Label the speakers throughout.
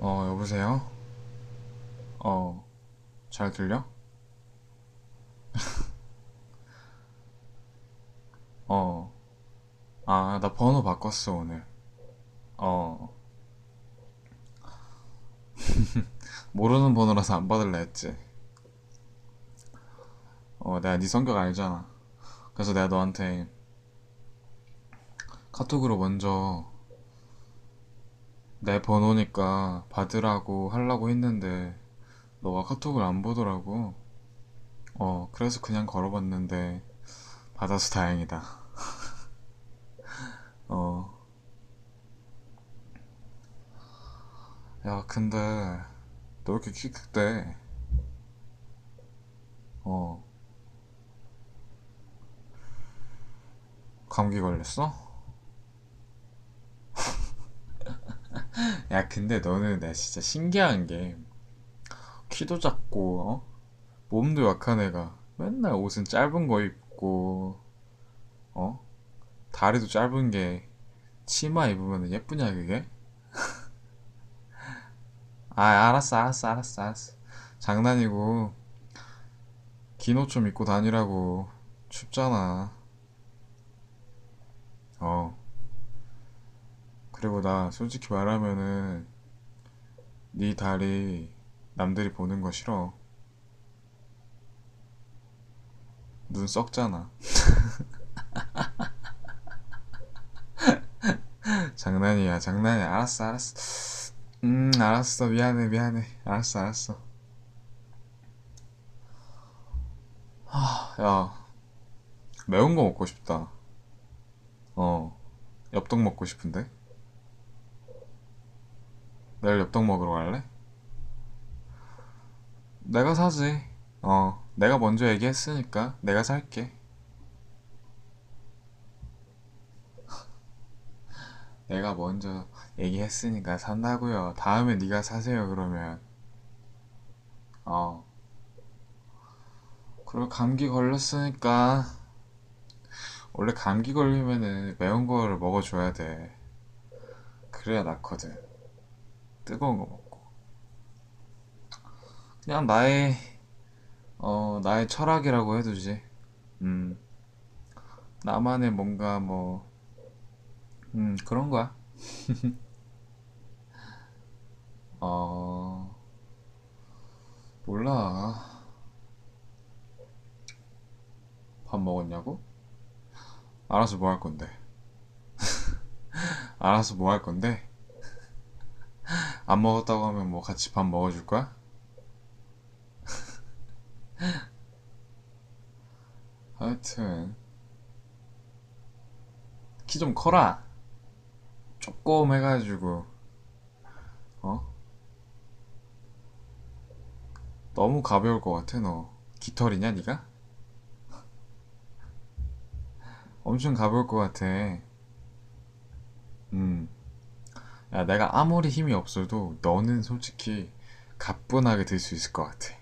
Speaker 1: 어, 여보세요? 어, 잘 들려? 어, 아, 나 번호 바꿨어, 오늘. 어, 모르는 번호라서 안 받을래 했지. 어, 내가 네 성격 알잖아. 그래서 내가 너한테 카톡으로 먼저 내 번호니까 받으라고 하려고 했는데 너가 카톡을 안 보더라고. 어, 그래서 그냥 걸어봤는데 받아서 다행이다. 어, 야, 근데 너왜 이렇게 키 크대? 어, 감기 걸렸어? 야, 근데 너는 나 진짜 신기한 게 키도 작고, 어? 몸도 약한 애가 맨날 옷은 짧은 거 입고, 어? 다리도 짧은 게 치마 입으면 예쁘냐, 그게? 아, 알았어, 알았어, 알았어, 알았어. 장난이고, 긴 옷 좀 입고 다니라고. 춥잖아. 어. 그리고 나 솔직히 말하면은 네 다리 남들이 보는 거 싫어. 눈 썩잖아. 장난이야, 장난이야. 알았어, 알았어. 음, 알았어. 미안해, 미안해. 알았어, 알았어. 야, 매운 거 먹고 싶다. 어, 엽떡 먹고 싶은데? 내일 엽떡 먹으러 갈래? 내가 사지. 어, 내가 먼저 얘기했으니까 내가 살게. 내가 먼저 얘기했으니까 산다고요. 다음에 네가 사세요, 그러면. 어. 그리고 감기 걸렸으니까 원래 감기 걸리면은 매운 거를 먹어줘야 돼. 그래야 낫거든. 뜨거운 거 먹고. 그냥 나의 어 나의 철학이라고 해두지. 음. 나만의 뭔가 뭐 음, 그런 거야. 어, 몰라. 밥 먹었냐고? 알아서 뭐 할 건데? 알아서 뭐 할 건데? 안 먹었다고 하면 뭐 같이 밥 먹어줄 거야? 하여튼, 키 좀 커라. 조금 해가지고, 어? 너무 가벼울 것 같아, 너. 깃털이냐, 니가? 엄청 가벼울 것 같아. 음. 야, 내가 아무리 힘이 없어도 너는 솔직히 가뿐하게 들 수 있을 것 같아.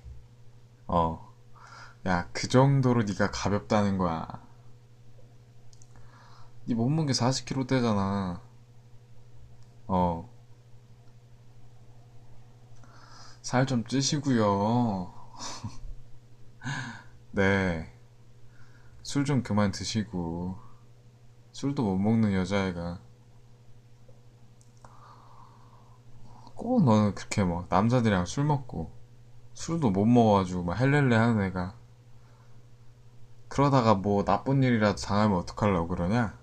Speaker 1: 어. 야, 그 정도로 네가 가볍다는 거야. 네 몸무게 40kg대잖아. 어. 살 좀 찌시고요. 네. 술 좀 그만 드시고. 술도 못 먹는 여자애가 꼭 너는 그렇게 막 남자들이랑 술 먹고 술도 못 먹어가지고 막 헬렐레 하는 애가 그러다가 뭐 나쁜 일이라도 당하면 어떡하려고 그러냐?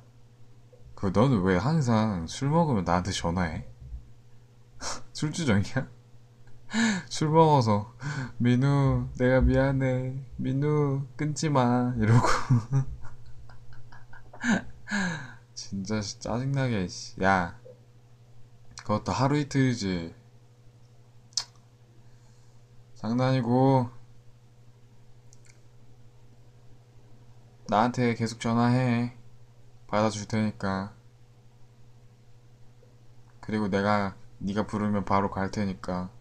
Speaker 1: 그 너는 왜 항상 술 먹으면 나한테 전화해? 술주정이야? 술 먹어서 민우 내가 미안해 민우 끊지 마 이러고 진짜 짜증나게 야 그것도 하루 이틀이지. 장난이고. 나한테 계속 전화해. 받아줄 테니까. 그리고 내가 네가 부르면 바로 갈 테니까.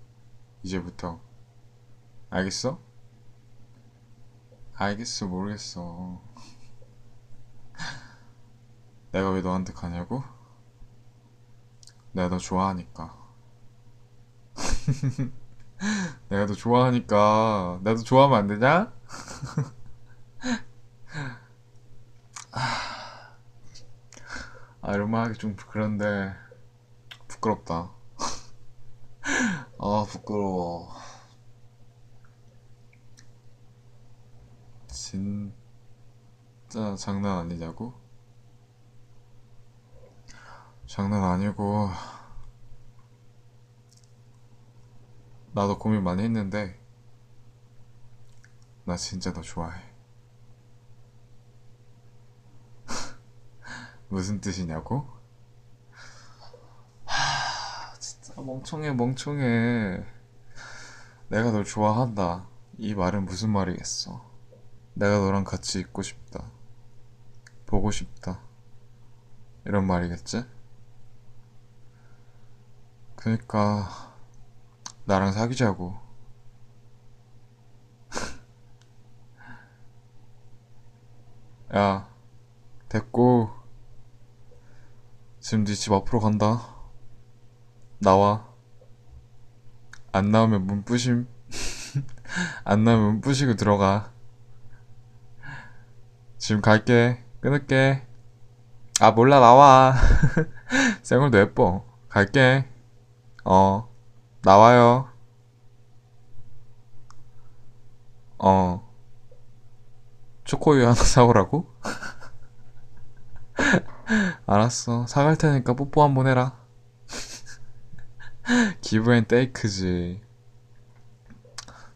Speaker 1: 이제부터. 알겠어? 알겠어 모르겠어. 내가 왜 너한테 가냐고? 내가 너 좋아하니까 내가 너 좋아하니까 나도 좋아하면 안 되냐? 아 이런 말 하기 좀 그런데 부끄럽다 아 부끄러워 진짜 장난 아니냐고? 장난 아니고 나도 고민 많이 했는데 나 진짜 너 좋아해. 무슨 뜻이냐고? 하, 진짜 멍청해 멍청해. 내가 널 좋아한다. 이 말은 무슨 말이겠어? 내가 너랑 같이 있고 싶다. 보고 싶다. 이런 말이겠지? 그니까 나랑 사귀자고. 야, 됐고. 지금 네 집 앞으로 간다. 나와. 안 나오면 문 부심. 안 나오면 문 부시고 들어가. 지금 갈게. 끊을게. 아, 몰라, 나와. 쌩얼도 예뻐. 갈게. 어. 나와요. 어. 초코우유 하나 사오라고? 알았어. 사갈 테니까 뽀뽀 한 번 해라. 기브앤 테이크지.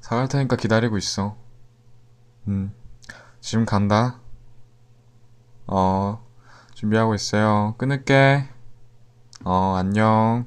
Speaker 1: 사갈 테니까 기다리고 있어. 음. 지금 간다. 어. 준비하고 있어요. 끊을게. 어, 안녕.